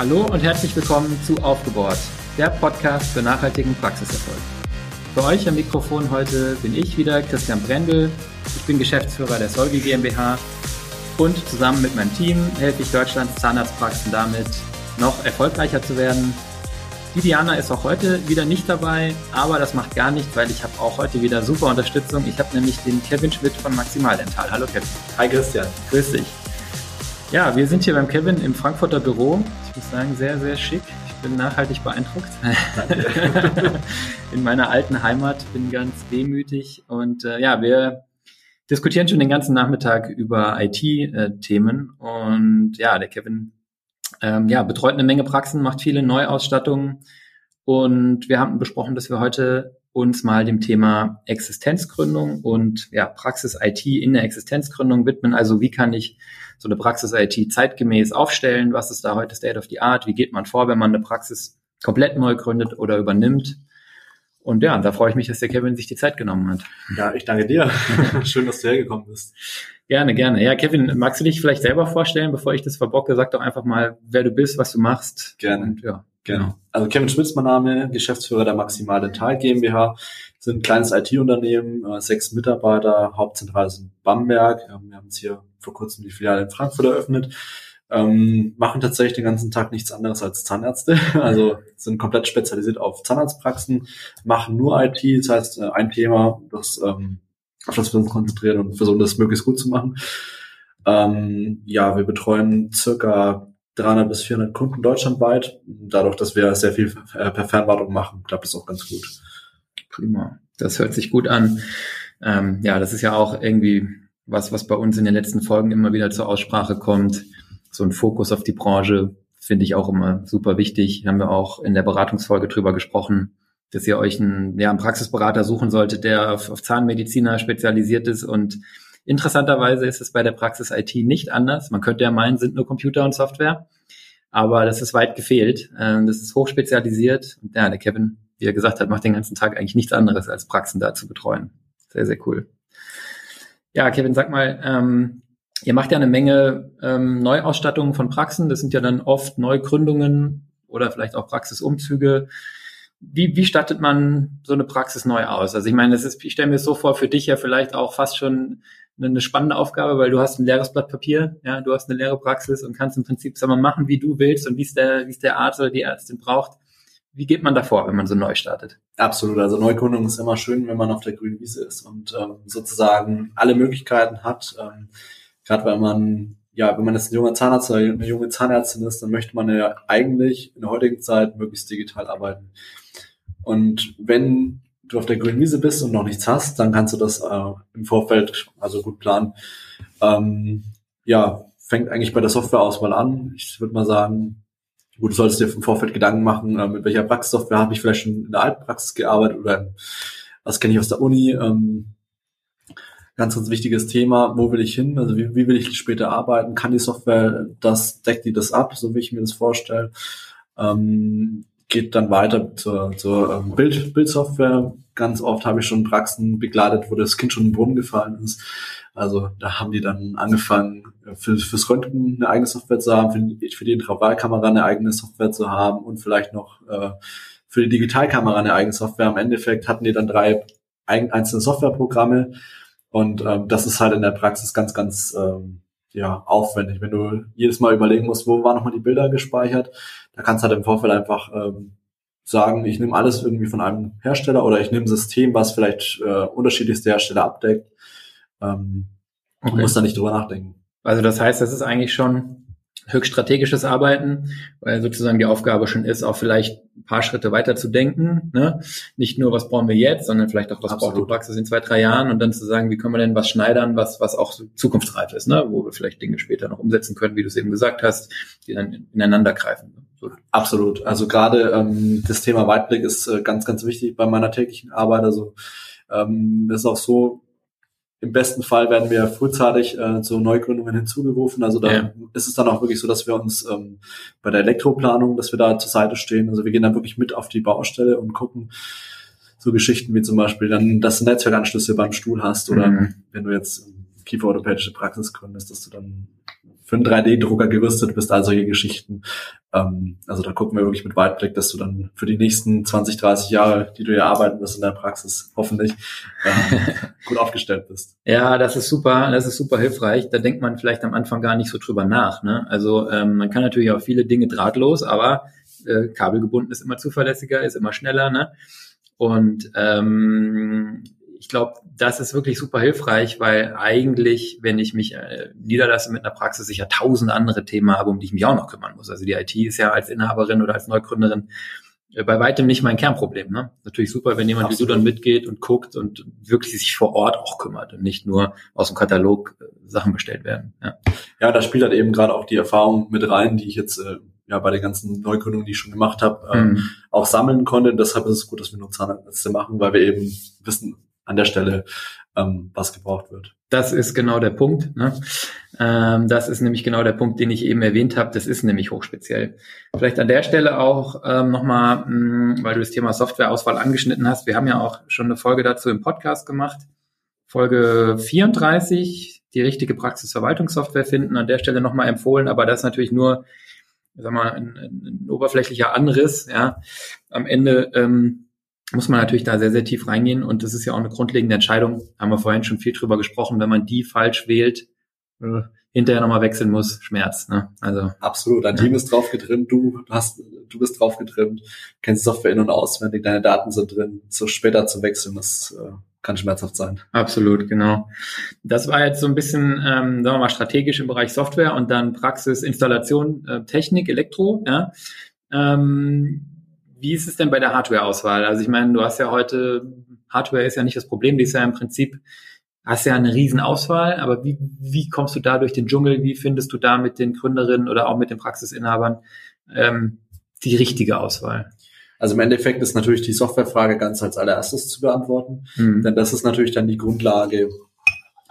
Hallo und herzlich willkommen zu Aufgebohrt, der Podcast für nachhaltigen Praxiserfolg. Für euch am Mikrofon heute bin ich wieder, Christian Brendel. Ich bin Geschäftsführer der Solgi GmbH und zusammen mit meinem Team helfe ich Deutschlands Zahnarztpraxen damit, noch erfolgreicher zu werden. Die Diana ist auch heute wieder nicht dabei, aber das macht gar nichts, weil ich habe auch heute wieder super Unterstützung. Ich habe nämlich den Kevin Schmidt von Maximal Dental. Hallo Kevin. Hi Christian. Grüß dich. Ja, wir sind hier beim Kevin im Frankfurter Büro. Ich muss sagen, sehr, sehr schick. Ich bin nachhaltig beeindruckt. In meiner alten Heimat bin ganz demütig. Und äh, ja, wir diskutieren schon den ganzen Nachmittag über IT-Themen. Und ja, der Kevin ähm, ja, betreut eine Menge Praxen, macht viele Neuausstattungen. Und wir haben besprochen, dass wir heute uns mal dem Thema Existenzgründung und ja, Praxis IT in der Existenzgründung widmen. Also wie kann ich so eine Praxis IT zeitgemäß aufstellen? Was ist da heute State of the Art? Wie geht man vor, wenn man eine Praxis komplett neu gründet oder übernimmt? Und ja, da freue ich mich, dass der Kevin sich die Zeit genommen hat. Ja, ich danke dir. Schön, dass du hergekommen bist. Gerne, gerne. Ja, Kevin, magst du dich vielleicht selber vorstellen, bevor ich das verbocke? Sag doch einfach mal, wer du bist, was du machst. Gerne. Und, ja. Genau. Also Kevin Schmitz, mein Name, Geschäftsführer der Maximal Dental GmbH, sind ein kleines IT-Unternehmen, äh, sechs Mitarbeiter, Hauptzentrale ist in Bamberg. Wir haben uns hier vor kurzem die Filiale in Frankfurt eröffnet. Ähm, machen tatsächlich den ganzen Tag nichts anderes als Zahnärzte. Also sind komplett spezialisiert auf Zahnarztpraxen, machen nur IT, das heißt äh, ein Thema, das, ähm, auf das wir uns konzentrieren und versuchen, das möglichst gut zu machen. Ähm, ja, wir betreuen circa 300 bis 400 Kunden deutschlandweit. Dadurch, dass wir sehr viel äh, per Fernwartung machen, klappt das auch ganz gut. Prima. Das hört sich gut an. Ähm, ja, das ist ja auch irgendwie was, was bei uns in den letzten Folgen immer wieder zur Aussprache kommt. So ein Fokus auf die Branche finde ich auch immer super wichtig. Haben wir auch in der Beratungsfolge drüber gesprochen, dass ihr euch einen, ja, einen Praxisberater suchen solltet, der auf, auf Zahnmediziner spezialisiert ist und Interessanterweise ist es bei der Praxis IT nicht anders. Man könnte ja meinen, sind nur Computer und Software, aber das ist weit gefehlt. Ähm, das ist hochspezialisiert. Und ja, der Kevin, wie er gesagt hat, macht den ganzen Tag eigentlich nichts anderes, als Praxen da zu betreuen. Sehr, sehr cool. Ja, Kevin, sag mal, ähm, ihr macht ja eine Menge ähm, Neuausstattungen von Praxen. Das sind ja dann oft Neugründungen oder vielleicht auch Praxisumzüge. Wie, wie stattet man so eine Praxis neu aus? Also ich meine, das ist, ich stelle mir das so vor, für dich ja vielleicht auch fast schon eine spannende Aufgabe, weil du hast ein leeres Blatt Papier, ja, du hast eine leere Praxis und kannst im Prinzip sagen, mal, machen, wie du willst und wie es der, wie es der Arzt oder die Ärztin braucht. Wie geht man davor, wenn man so neu startet? Absolut. Also Neugründung ist immer schön, wenn man auf der grünen Wiese ist und ähm, sozusagen alle Möglichkeiten hat. Ähm, Gerade wenn man, ja, wenn man jetzt ein junger Zahnarzt oder eine junge Zahnärztin ist, dann möchte man ja eigentlich in der heutigen Zeit möglichst digital arbeiten. Und wenn du auf der grünen Wiese bist und noch nichts hast, dann kannst du das äh, im Vorfeld also gut planen. Ähm, ja, fängt eigentlich bei der Softwareauswahl an. Ich würde mal sagen, gut, du solltest dir im Vorfeld Gedanken machen, äh, mit welcher Praxissoftware habe ich vielleicht schon in der alten Praxis gearbeitet oder was kenne ich aus der Uni. Ähm, ganz, ganz wichtiges Thema, wo will ich hin? Also wie, wie will ich später arbeiten? Kann die Software das, deckt die das ab, so wie ich mir das vorstelle? Ähm, geht dann weiter zur, zur ähm, Bild, Bildsoftware. Ganz oft habe ich schon Praxen begleitet, wo das Kind schon im Brunnen gefallen ist. Also da haben die dann angefangen, für, fürs Röntgen eine eigene Software zu haben, für, die, für die Intravalkamera eine eigene Software zu haben und vielleicht noch äh, für die Digitalkamera eine eigene Software. Im Endeffekt hatten die dann drei einzelne Softwareprogramme und ähm, das ist halt in der Praxis ganz, ganz ähm, ja, aufwendig, wenn du jedes Mal überlegen musst, wo waren nochmal die Bilder gespeichert. Da kannst du halt im Vorfeld einfach ähm, sagen, ich nehme alles irgendwie von einem Hersteller oder ich nehme ein System, was vielleicht äh, unterschiedlichste Hersteller abdeckt. Ähm, okay. Du musst da nicht drüber nachdenken. Also das heißt, das ist eigentlich schon höchst strategisches Arbeiten, weil sozusagen die Aufgabe schon ist, auch vielleicht ein paar Schritte weiter zu denken. Ne? Nicht nur, was brauchen wir jetzt, sondern vielleicht auch, was Absolut. braucht die Praxis in zwei, drei Jahren und dann zu sagen, wie können wir denn was schneidern, was, was auch zukunftsreif ist, ne? wo wir vielleicht Dinge später noch umsetzen können, wie du es eben gesagt hast, die dann ineinander greifen. So. Absolut. Also gerade ähm, das Thema Weitblick ist äh, ganz, ganz wichtig bei meiner täglichen Arbeit. Also ähm, ist auch so, im besten Fall werden wir frühzeitig äh, zu Neugründungen hinzugerufen. Also da ja. ist es dann auch wirklich so, dass wir uns ähm, bei der Elektroplanung, dass wir da zur Seite stehen. Also wir gehen dann wirklich mit auf die Baustelle und gucken so Geschichten wie zum Beispiel dann, dass du Netzwerkanschlüsse beim Stuhl hast oder mhm. wenn du jetzt kieferorthopädische Praxis gründest, dass du dann für einen 3D-Drucker gerüstet bist, all solche Geschichten. Ähm, also da gucken wir wirklich mit Weitblick, dass du dann für die nächsten 20, 30 Jahre, die du hier arbeiten wirst in der Praxis, hoffentlich ähm, gut aufgestellt bist. Ja, das ist super, das ist super hilfreich. Da denkt man vielleicht am Anfang gar nicht so drüber nach. Ne? Also ähm, man kann natürlich auch viele Dinge drahtlos, aber äh, kabelgebunden ist immer zuverlässiger, ist immer schneller. Ne? Und ähm, ich glaube, das ist wirklich super hilfreich, weil eigentlich, wenn ich mich äh, niederlasse mit einer Praxis, ich ja tausend andere Themen habe, um die ich mich auch noch kümmern muss. Also die IT ist ja als Inhaberin oder als Neugründerin äh, bei weitem nicht mein Kernproblem. Ne? Natürlich super, wenn jemand Absolut. wie du dann mitgeht und guckt und wirklich sich vor Ort auch kümmert und nicht nur aus dem Katalog äh, Sachen bestellt werden. Ja, ja da spielt halt eben gerade auch die Erfahrung mit rein, die ich jetzt äh, ja bei den ganzen Neugründungen, die ich schon gemacht habe, ähm, mhm. auch sammeln konnte. Deshalb ist es gut, dass wir nur Zahnärzte machen, weil wir eben wissen, an der Stelle, ähm, was gebraucht wird. Das ist genau der Punkt. Ne? Ähm, das ist nämlich genau der Punkt, den ich eben erwähnt habe. Das ist nämlich hochspeziell. Vielleicht an der Stelle auch ähm, nochmal, hm, weil du das Thema Softwareauswahl angeschnitten hast. Wir haben ja auch schon eine Folge dazu im Podcast gemacht. Folge 34, die richtige Praxisverwaltungssoftware finden. An der Stelle nochmal empfohlen, aber das ist natürlich nur, sag mal, ein, ein oberflächlicher Anriss. Ja, am Ende ähm, muss man natürlich da sehr, sehr tief reingehen. Und das ist ja auch eine grundlegende Entscheidung. Haben wir vorhin schon viel drüber gesprochen. Wenn man die falsch wählt, äh, hinterher nochmal wechseln muss, Schmerz. Ne? Also absolut. Dein ja. Team ist drauf getrimmt, du hast, du bist drauf getrimmt, kennst Software in und auswendig, deine Daten sind drin. So später zu wechseln, das äh, kann schmerzhaft sein. Absolut, genau. Das war jetzt so ein bisschen, ähm, sagen wir mal, strategisch im Bereich Software und dann Praxis, Installation, äh, Technik, Elektro. Ja. Ähm, wie ist es denn bei der Hardware-Auswahl? Also ich meine, du hast ja heute, Hardware ist ja nicht das Problem, die ist ja im Prinzip, hast ja eine riesen Auswahl, aber wie, wie kommst du da durch den Dschungel? Wie findest du da mit den Gründerinnen oder auch mit den Praxisinhabern ähm, die richtige Auswahl? Also im Endeffekt ist natürlich die Softwarefrage ganz als allererstes zu beantworten, mhm. denn das ist natürlich dann die Grundlage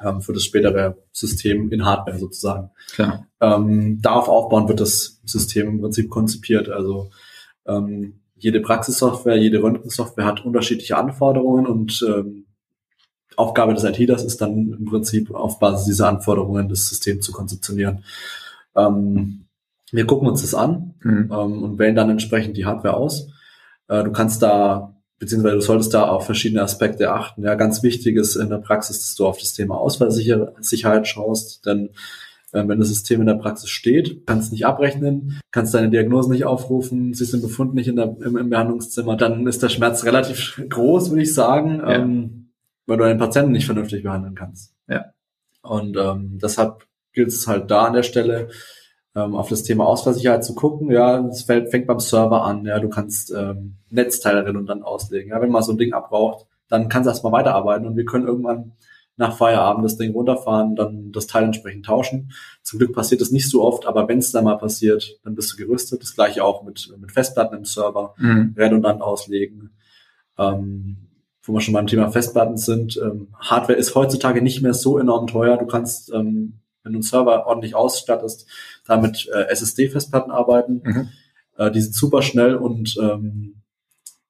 ähm, für das spätere System in Hardware sozusagen. Klar. Ähm, darauf aufbauen wird das System im Prinzip konzipiert. Also ähm, jede Praxissoftware, jede Röntgensoftware hat unterschiedliche Anforderungen und ähm, Aufgabe des IT-Lers ist dann im Prinzip auf Basis dieser Anforderungen das System zu konzeptionieren. Ähm, wir gucken uns das an mhm. ähm, und wählen dann entsprechend die Hardware aus. Äh, du kannst da, beziehungsweise du solltest da auf verschiedene Aspekte achten. Ja, ganz wichtig ist in der Praxis, dass du auf das Thema Ausfallsicherheit schaust, denn äh, wenn das System in der Praxis steht, kannst nicht abrechnen, kannst deine Diagnose nicht aufrufen, siehst den Befund nicht in der, im, im Behandlungszimmer, dann ist der Schmerz relativ groß, würde ich sagen, ja. ähm, weil du einen Patienten nicht vernünftig behandeln kannst. Ja. Und ähm, deshalb gilt es halt da an der Stelle, ähm, auf das Thema Ausfallsicherheit zu gucken. Ja, es fängt beim Server an. Ja, du kannst ähm, Netzteile und dann auslegen. Ja, wenn man so ein Ding abbraucht, dann kannst du erstmal weiterarbeiten und wir können irgendwann nach Feierabend das Ding runterfahren, dann das Teil entsprechend tauschen. Zum Glück passiert das nicht so oft, aber wenn es dann mal passiert, dann bist du gerüstet. Das gleiche auch mit, mit Festplatten im Server, mhm. redundant auslegen. Ähm, wo wir schon beim Thema Festplatten sind, ähm, Hardware ist heutzutage nicht mehr so enorm teuer. Du kannst, ähm, wenn du einen Server ordentlich ausstattest, damit äh, SSD-Festplatten arbeiten. Mhm. Äh, die sind super schnell und ähm,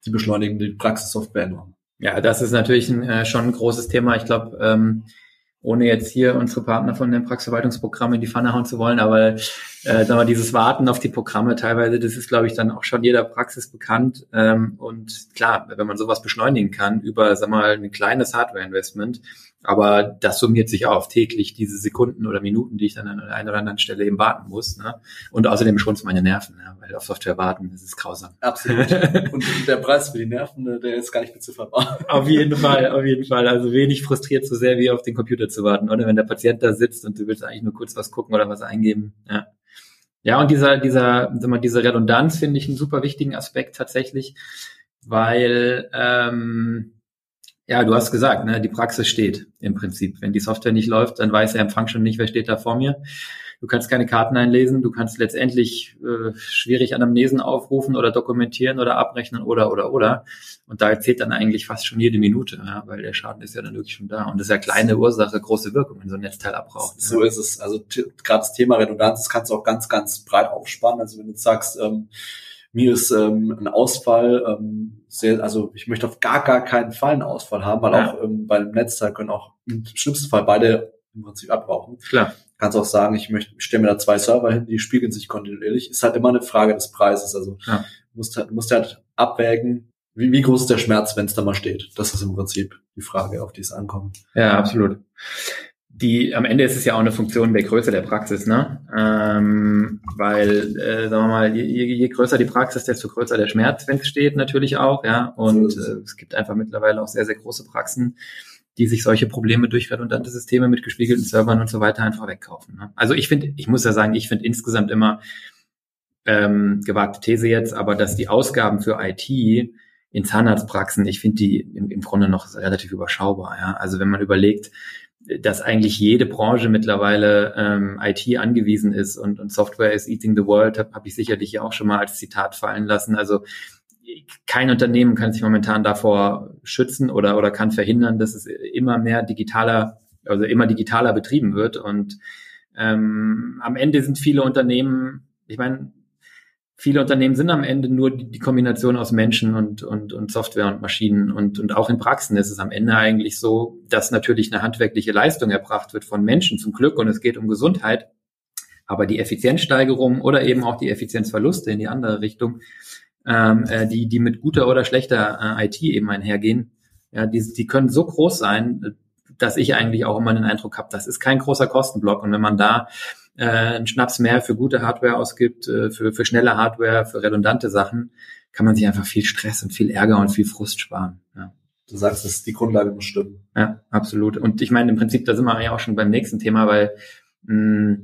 die beschleunigen die Praxissoftware enorm. Ja, das ist natürlich ein, äh, schon ein großes Thema. Ich glaube, ähm, ohne jetzt hier unsere Partner von dem Praxisverwaltungsprogramm in die Pfanne hauen zu wollen, aber äh, sagen wir, dieses Warten auf die Programme teilweise, das ist, glaube ich, dann auch schon jeder Praxis bekannt. Ähm, und klar, wenn man sowas beschleunigen kann über, sag mal, ein kleines Hardware-Investment, aber das summiert sich auf täglich diese Sekunden oder Minuten, die ich dann an einer oder anderen Stelle eben warten muss. Ne? Und außerdem schon es meine Nerven, ne? weil auf Software warten, das ist grausam. Absolut. Und der Preis für die Nerven, ne, der ist gar nicht bezifferbar. Auf jeden Fall, auf jeden Fall. Also wenig frustriert so sehr wie auf den Computer zu warten, oder wenn der Patient da sitzt und du willst eigentlich nur kurz was gucken oder was eingeben. Ja. Ja, und dieser, dieser, mal, diese Redundanz finde ich einen super wichtigen Aspekt tatsächlich, weil ähm, ja, du hast gesagt, ne, die Praxis steht im Prinzip. Wenn die Software nicht läuft, dann weiß der Empfang schon nicht, wer steht da vor mir. Du kannst keine Karten einlesen, du kannst letztendlich äh, schwierig Anamnesen aufrufen oder dokumentieren oder abrechnen oder oder oder. Und da zählt dann eigentlich fast schon jede Minute, ja, weil der Schaden ist ja dann wirklich schon da. Und das ist ja kleine Ursache, große Wirkung, wenn so ein Netzteil abbraucht. So ja. ist es. Also gerade das Thema Redundanz, das kannst du auch ganz, ganz breit aufspannen. Also wenn du sagst, ähm, mir ist ähm, ein Ausfall ähm, sehr, also ich möchte auf gar, gar keinen Fall einen Ausfall haben, weil ja. auch ähm, bei einem Netzteil können auch im schlimmsten Fall beide im Prinzip abbrauchen. Klar. Kannst auch sagen, ich möchte, ich stelle mir da zwei Server hin, die spiegeln sich kontinuierlich. Ist halt immer eine Frage des Preises. Also ja. musst halt, musst halt abwägen, wie, wie groß ist der Schmerz, wenn es da mal steht. Das ist im Prinzip die Frage, auf die es ankommt. Ja, absolut die am Ende ist es ja auch eine Funktion der Größe der Praxis, ne? Ähm, weil, äh, sagen wir mal, je, je größer die Praxis, desto größer der Schmerz, wenn es steht, natürlich auch, ja. Und äh, es gibt einfach mittlerweile auch sehr, sehr große Praxen, die sich solche Probleme durch redundante Systeme mit gespiegelten Servern und so weiter einfach wegkaufen. Ne? Also ich finde, ich muss ja sagen, ich finde insgesamt immer ähm, gewagte These jetzt, aber dass die Ausgaben für IT in Zahnarztpraxen, ich finde die im, im Grunde noch relativ überschaubar. Ja? Also wenn man überlegt, dass eigentlich jede Branche mittlerweile ähm, IT angewiesen ist und, und Software is eating the world, habe hab ich sicherlich auch schon mal als Zitat fallen lassen. Also kein Unternehmen kann sich momentan davor schützen oder, oder kann verhindern, dass es immer mehr digitaler, also immer digitaler betrieben wird. Und ähm, am Ende sind viele Unternehmen, ich meine, viele Unternehmen sind am Ende nur die, Kombination aus Menschen und, und, und Software und Maschinen. Und, und auch in Praxen ist es am Ende eigentlich so, dass natürlich eine handwerkliche Leistung erbracht wird von Menschen zum Glück und es geht um Gesundheit. Aber die Effizienzsteigerung oder eben auch die Effizienzverluste in die andere Richtung, ähm, äh, die, die mit guter oder schlechter äh, IT eben einhergehen, ja, die, die können so groß sein, dass ich eigentlich auch immer den Eindruck habe, das ist kein großer Kostenblock. Und wenn man da äh, einen Schnaps mehr für gute Hardware ausgibt, äh, für, für schnelle Hardware, für redundante Sachen, kann man sich einfach viel Stress und viel Ärger und viel Frust sparen. Ja. Du sagst, dass die Grundlage muss stimmen. Ja, absolut. Und ich meine, im Prinzip, da sind wir ja auch schon beim nächsten Thema, weil mh,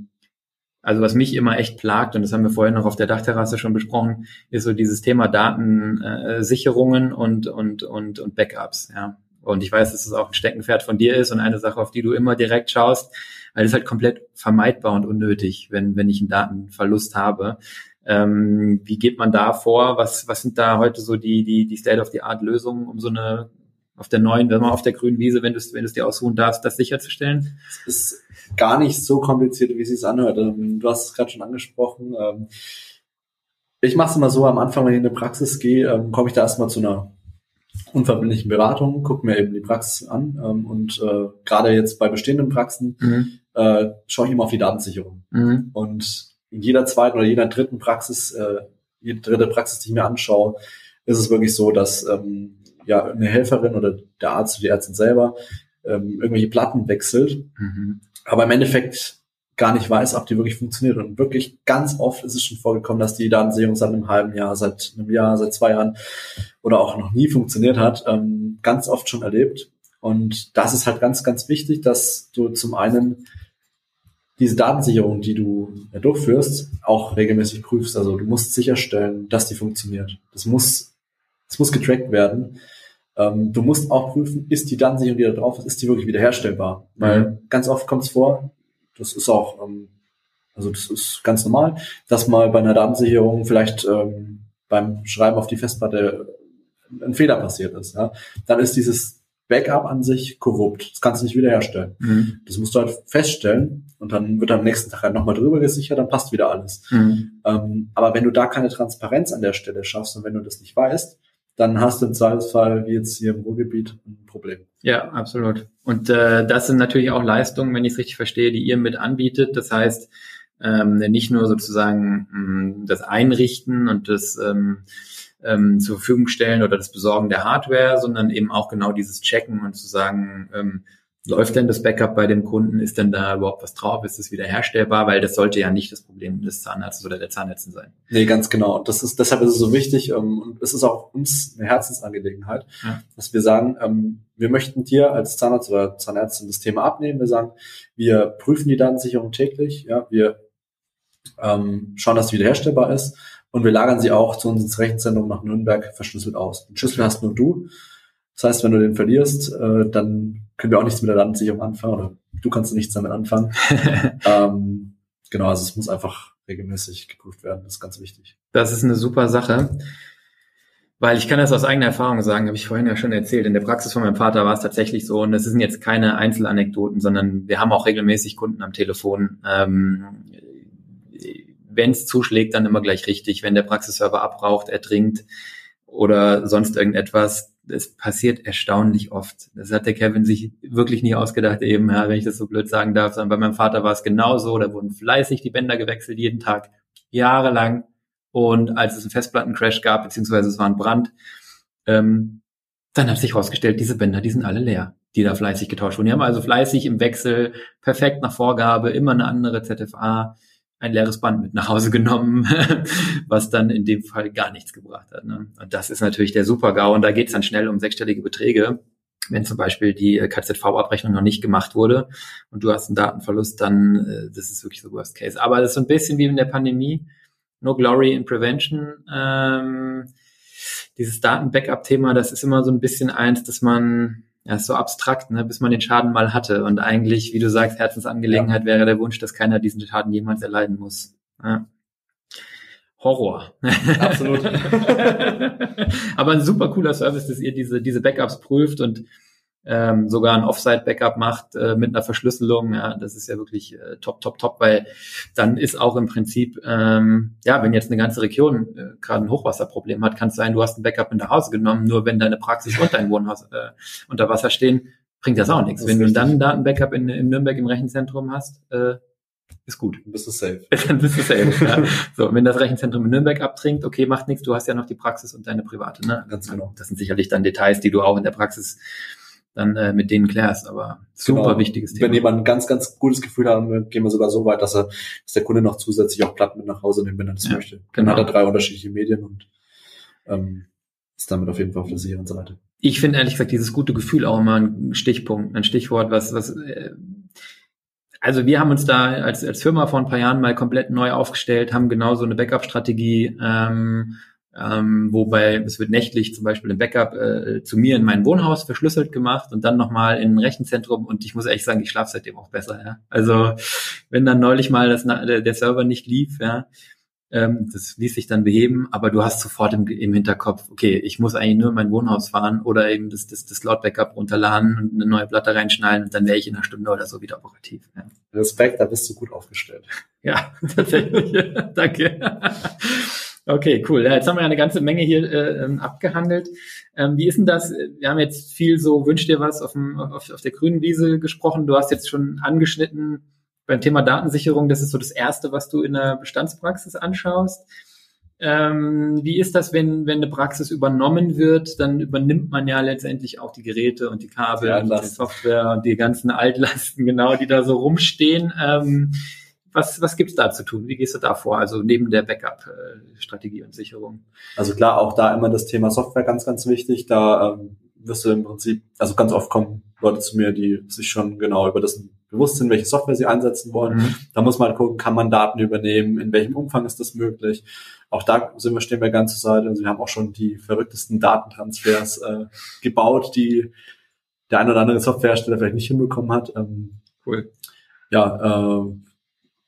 also was mich immer echt plagt, und das haben wir vorhin noch auf der Dachterrasse schon besprochen, ist so dieses Thema Datensicherungen und, und, und, und Backups. Ja. Und ich weiß, dass es auch ein Steckenpferd von dir ist und eine Sache, auf die du immer direkt schaust weil es halt komplett vermeidbar und unnötig, wenn, wenn ich einen Datenverlust habe. Ähm, wie geht man da vor? Was, was sind da heute so die, die, die State-of-the-Art-Lösungen, um so eine auf der neuen, wenn man auf der grünen Wiese, wenn du es wenn du es dir ausruhen darfst, das sicherzustellen? Es ist gar nicht so kompliziert, wie es sich anhört. Ähm, du hast es gerade schon angesprochen. Ähm, ich mache es immer so, am Anfang, wenn ich in eine Praxis gehe, ähm, komme ich da erstmal zu einer unverbindlichen Beratung, gucke mir eben die Praxis an und äh, gerade jetzt bei bestehenden Praxen mhm äh, schaue ich immer auf die Datensicherung. Mhm. Und in jeder zweiten oder jeder dritten Praxis, äh, jede dritte Praxis, die ich mir anschaue, ist es wirklich so, dass ähm, ja eine Helferin oder der Arzt oder die Ärztin selber ähm, irgendwelche Platten wechselt, mhm. aber im Endeffekt gar nicht weiß, ob die wirklich funktioniert. Und wirklich ganz oft ist es schon vorgekommen, dass die Datensicherung seit einem halben Jahr, seit einem Jahr, seit zwei Jahren oder auch noch nie funktioniert hat. Ähm, ganz oft schon erlebt. Und das ist halt ganz, ganz wichtig, dass du zum einen diese Datensicherung, die du ja, durchführst, auch regelmäßig prüfst. Also du musst sicherstellen, dass die funktioniert. Das muss, das muss getrackt werden. Ähm, du musst auch prüfen, ist die Datensicherung, die da drauf ist, ist die wirklich wiederherstellbar? Weil mhm. ganz oft kommt es vor, das ist auch, ähm, also das ist ganz normal, dass mal bei einer Datensicherung vielleicht ähm, beim Schreiben auf die Festplatte ein Fehler passiert ist. Ja? Dann ist dieses Backup an sich korrupt. Das kannst du nicht wiederherstellen. Mhm. Das musst du halt feststellen und dann wird am nächsten Tag halt nochmal drüber gesichert, dann passt wieder alles. Mhm. Ähm, aber wenn du da keine Transparenz an der Stelle schaffst und wenn du das nicht weißt, dann hast du im Zweifelsfall, wie jetzt hier im Ruhrgebiet, ein Problem. Ja, absolut. Und äh, das sind natürlich auch Leistungen, wenn ich es richtig verstehe, die ihr mit anbietet. Das heißt, ähm, nicht nur sozusagen mh, mm, das Einrichten und das ähm, ähm, zur Verfügung stellen oder das Besorgen der Hardware, sondern eben auch genau dieses Checken und zu sagen, ähm, läuft denn das Backup bei dem Kunden? Ist denn da überhaupt was drauf? Ist es wiederherstellbar? Weil das sollte ja nicht das Problem des Zahnarztes oder der Zahnärztin sein. Nee, ganz genau. Das ist, deshalb ist es so wichtig ähm, und es ist auch uns eine Herzensangelegenheit, ja. dass wir sagen, ähm, wir möchten dir als Zahnarzt oder Zahnärztin das Thema abnehmen. Wir sagen, wir prüfen die Datensicherung täglich. Ja, wir ähm, schauen, dass es wiederherstellbar ist und wir lagern sie auch zu uns ins Rechenzentrum nach Nürnberg verschlüsselt aus. Den Schlüssel hast nur du. Das heißt, wenn du den verlierst, äh, dann können wir auch nichts mit der Datensicherung anfangen oder du kannst nichts damit anfangen. ähm, genau, also es muss einfach regelmäßig geprüft werden. Das ist ganz wichtig. Das ist eine super Sache. Weil ich kann das aus eigener Erfahrung sagen, habe ich vorhin ja schon erzählt. In der Praxis von meinem Vater war es tatsächlich so, und das sind jetzt keine Einzelanekdoten, sondern wir haben auch regelmäßig Kunden am Telefon. Ähm, Wenn es zuschlägt, dann immer gleich richtig. Wenn der Praxisserver abraucht, ertrinkt oder sonst irgendetwas, es passiert erstaunlich oft. Das hat der Kevin sich wirklich nie ausgedacht eben, ja, wenn ich das so blöd sagen darf, sondern bei meinem Vater war es genauso. Da wurden fleißig die Bänder gewechselt jeden Tag, jahrelang und als es einen Festplattencrash gab, beziehungsweise es war ein Brand, ähm, dann hat sich herausgestellt, diese Bänder, die sind alle leer, die da fleißig getauscht wurden. Die haben also fleißig im Wechsel, perfekt nach Vorgabe, immer eine andere ZFA, ein leeres Band mit nach Hause genommen, was dann in dem Fall gar nichts gebracht hat. Ne? Und das ist natürlich der Super-GAU und da geht es dann schnell um sechsstellige Beträge. Wenn zum Beispiel die äh, KZV-Abrechnung noch nicht gemacht wurde und du hast einen Datenverlust, dann äh, das ist wirklich so Worst Case. Aber das ist so ein bisschen wie in der Pandemie No Glory in Prevention. Ähm, dieses Daten-Backup-Thema, das ist immer so ein bisschen eins, dass man, ja, ist so abstrakt, ne, bis man den Schaden mal hatte. Und eigentlich, wie du sagst, Herzensangelegenheit ja. wäre der Wunsch, dass keiner diesen Schaden jemals erleiden muss. Ja. Horror. Absolut. Aber ein super cooler Service, dass ihr diese, diese Backups prüft und ähm, sogar ein Offsite-Backup macht äh, mit einer Verschlüsselung, ja, das ist ja wirklich äh, top, top, top, weil dann ist auch im Prinzip, ähm, ja, wenn jetzt eine ganze Region äh, gerade ein Hochwasserproblem hat, kann es sein, du hast ein Backup mit nach Hause genommen, nur wenn deine Praxis und dein Wohnhaus äh, unter Wasser stehen, bringt das auch nichts. Wenn du dann ein Datenbackup in, in Nürnberg im Rechenzentrum hast, äh, ist gut. Dann bist du safe. Dann bist du safe. ja. So, wenn das Rechenzentrum in Nürnberg abtrinkt, okay, macht nichts, du hast ja noch die Praxis und deine private. Ne? Ganz genau. Das sind sicherlich dann Details, die du auch in der Praxis dann äh, mit denen klärst. Aber super genau. wichtiges Thema. Wenn jemand ein ganz, ganz gutes Gefühl hat, gehen wir sogar so weit, dass er, dass der Kunde noch zusätzlich auch Platten mit nach Hause nimmt, wenn er das ja, möchte. Dann genau. hat er drei unterschiedliche Medien und ähm, ist damit auf jeden Fall auf der sicheren Seite. Ich finde ehrlich gesagt dieses gute Gefühl auch immer ein Stichpunkt, ein Stichwort, was, was äh, also wir haben uns da als, als Firma vor ein paar Jahren mal komplett neu aufgestellt, haben genau so eine Backup-Strategie ähm, ähm, wobei es wird nächtlich zum Beispiel im Backup äh, zu mir in mein Wohnhaus verschlüsselt gemacht und dann nochmal in ein Rechenzentrum und ich muss ehrlich sagen, ich schlafe seitdem auch besser. Ja? Also wenn dann neulich mal das, der Server nicht lief, ja, ähm, das ließ sich dann beheben, aber du hast sofort im, im Hinterkopf, okay, ich muss eigentlich nur in mein Wohnhaus fahren oder eben das, das, das Cloud-Backup runterladen und eine neue Platte reinschneiden und dann wäre ich in einer Stunde oder so wieder operativ. Ja. Respekt, da bist du gut aufgestellt. Ja, tatsächlich. Danke. Okay, cool. Ja, jetzt haben wir ja eine ganze Menge hier äh, ähm, abgehandelt. Ähm, wie ist denn das? Wir haben jetzt viel so, wünsch dir was auf, dem, auf, auf der grünen Wiese gesprochen. Du hast jetzt schon angeschnitten beim Thema Datensicherung. Das ist so das Erste, was du in der Bestandspraxis anschaust. Ähm, wie ist das, wenn, wenn eine Praxis übernommen wird? Dann übernimmt man ja letztendlich auch die Geräte und die Kabel und die Software und die ganzen Altlasten, genau, die da so rumstehen. Ähm, was, was gibt's da zu tun? Wie gehst du da vor? Also neben der Backup-Strategie und Sicherung? Also klar, auch da immer das Thema Software ganz, ganz wichtig. Da ähm, wirst du im Prinzip, also ganz oft kommen Leute zu mir, die sich schon genau über das bewusst sind, welche Software sie einsetzen wollen. Mhm. Da muss man gucken, kann man Daten übernehmen, in welchem Umfang ist das möglich. Auch da sind wir, stehen wir ganz zur Seite. Also wir haben auch schon die verrücktesten Datentransfers äh, gebaut, die der ein oder andere Softwarehersteller vielleicht nicht hinbekommen hat. Ähm, cool. Ja, äh,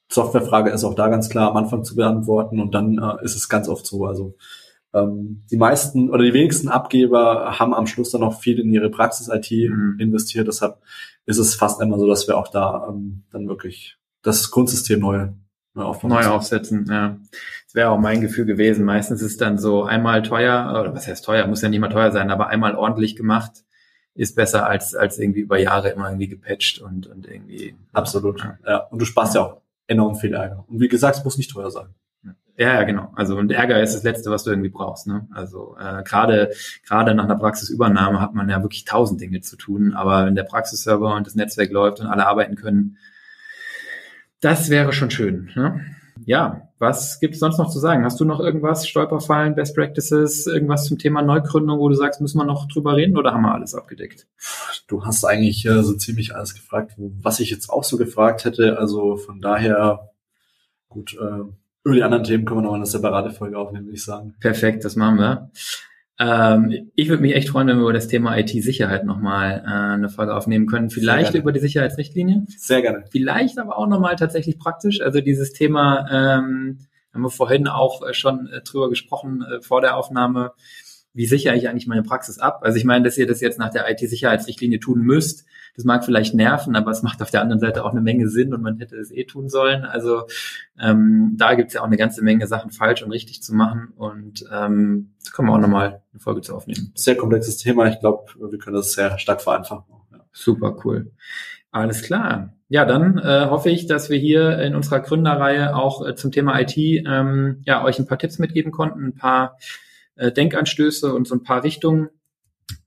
Softwarefrage ist auch da ganz klar am Anfang zu beantworten und dann äh, ist es ganz oft so. Also ähm, die meisten oder die wenigsten Abgeber haben am Schluss dann noch viel in ihre Praxis-IT mhm. investiert. Deshalb ist es fast immer so, dass wir auch da ähm, dann wirklich das Grundsystem neu, neu aufbauen. Neu aufsetzen, ja. Das wäre auch mein Gefühl gewesen. Meistens ist dann so einmal teuer, oder was heißt teuer, muss ja nicht mal teuer sein, aber einmal ordentlich gemacht ist besser als, als irgendwie über Jahre immer irgendwie gepatcht und, und irgendwie. Absolut. Ja. ja. Und du sparst ja auch enorm viel Ärger. Und wie gesagt, es muss nicht teuer sein. Ja, ja, genau. Also und Ärger ist das Letzte, was du irgendwie brauchst. Ne? Also äh, gerade gerade nach einer Praxisübernahme hat man ja wirklich tausend Dinge zu tun. Aber wenn der Praxisserver und das Netzwerk läuft und alle arbeiten können, das wäre schon schön. Ne? Ja, was gibt es sonst noch zu sagen? Hast du noch irgendwas, Stolperfallen, Best Practices, irgendwas zum Thema Neugründung, wo du sagst, müssen wir noch drüber reden oder haben wir alles abgedeckt? Du hast eigentlich äh, so ziemlich alles gefragt, was ich jetzt auch so gefragt hätte. Also von daher, gut, äh, über die anderen Themen können wir noch eine separate Folge aufnehmen, würde ich sagen. Perfekt, das machen wir. Ähm, ich würde mich echt freuen, wenn wir über das Thema IT-Sicherheit nochmal äh, eine Folge aufnehmen können. Vielleicht über die Sicherheitsrichtlinie. Sehr gerne. Vielleicht aber auch nochmal tatsächlich praktisch. Also dieses Thema ähm, haben wir vorhin auch äh, schon äh, drüber gesprochen äh, vor der Aufnahme. Wie sichere ich eigentlich meine Praxis ab? Also ich meine, dass ihr das jetzt nach der IT-Sicherheitsrichtlinie tun müsst, das mag vielleicht nerven, aber es macht auf der anderen Seite auch eine Menge Sinn und man hätte es eh tun sollen. Also ähm, da gibt's ja auch eine ganze Menge Sachen falsch und richtig zu machen und ähm, da können wir auch nochmal eine Folge zu aufnehmen. Sehr komplexes Thema. Ich glaube, wir können das sehr stark vereinfachen. Ja. Super cool. Alles klar. Ja, dann äh, hoffe ich, dass wir hier in unserer Gründerreihe auch äh, zum Thema IT ähm, ja, euch ein paar Tipps mitgeben konnten, ein paar äh, Denkanstöße und so ein paar Richtungen.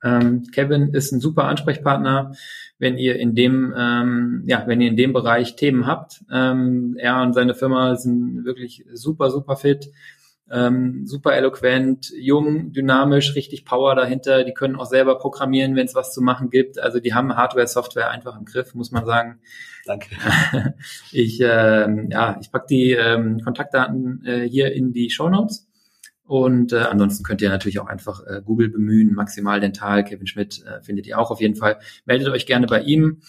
Ähm, Kevin ist ein super Ansprechpartner, wenn ihr in dem, ähm, ja, wenn ihr in dem Bereich Themen habt. Ähm, er und seine Firma sind wirklich super, super fit, ähm, super eloquent, jung, dynamisch, richtig Power dahinter. Die können auch selber programmieren, wenn es was zu machen gibt. Also die haben Hardware, Software einfach im Griff, muss man sagen. Danke. Ich, äh, ja, ich pack die ähm, Kontaktdaten äh, hier in die Show Notes. Und äh, ansonsten könnt ihr natürlich auch einfach äh, Google bemühen, Maximal Dental, Kevin Schmidt äh, findet ihr auch auf jeden Fall. Meldet euch gerne bei ihm.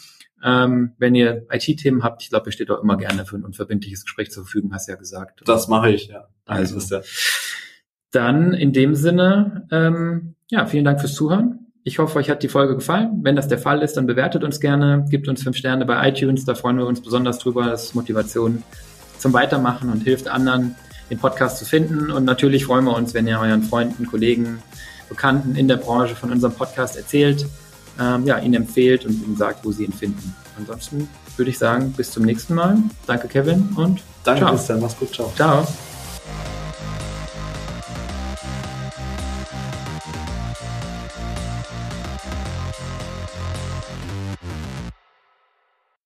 Ähm, wenn ihr IT-Themen habt, ich glaube, er steht auch immer gerne für ein unverbindliches Gespräch zur Verfügung, hast du ja gesagt. Das mache ich, ja. Also, ja. dann in dem Sinne, ähm, ja, vielen Dank fürs Zuhören. Ich hoffe, euch hat die Folge gefallen. Wenn das der Fall ist, dann bewertet uns gerne, gebt uns fünf Sterne bei iTunes, da freuen wir uns besonders drüber. Das ist Motivation zum Weitermachen und hilft anderen, den Podcast zu finden. Und natürlich freuen wir uns, wenn ihr euren Freunden, Kollegen, Bekannten in der Branche von unserem Podcast erzählt, ähm, ja, ihn empfehlt und ihm sagt, wo sie ihn finden. Ansonsten würde ich sagen, bis zum nächsten Mal. Danke, Kevin, und Danke, ciao. Christian. Mach's gut. Ciao. Ciao.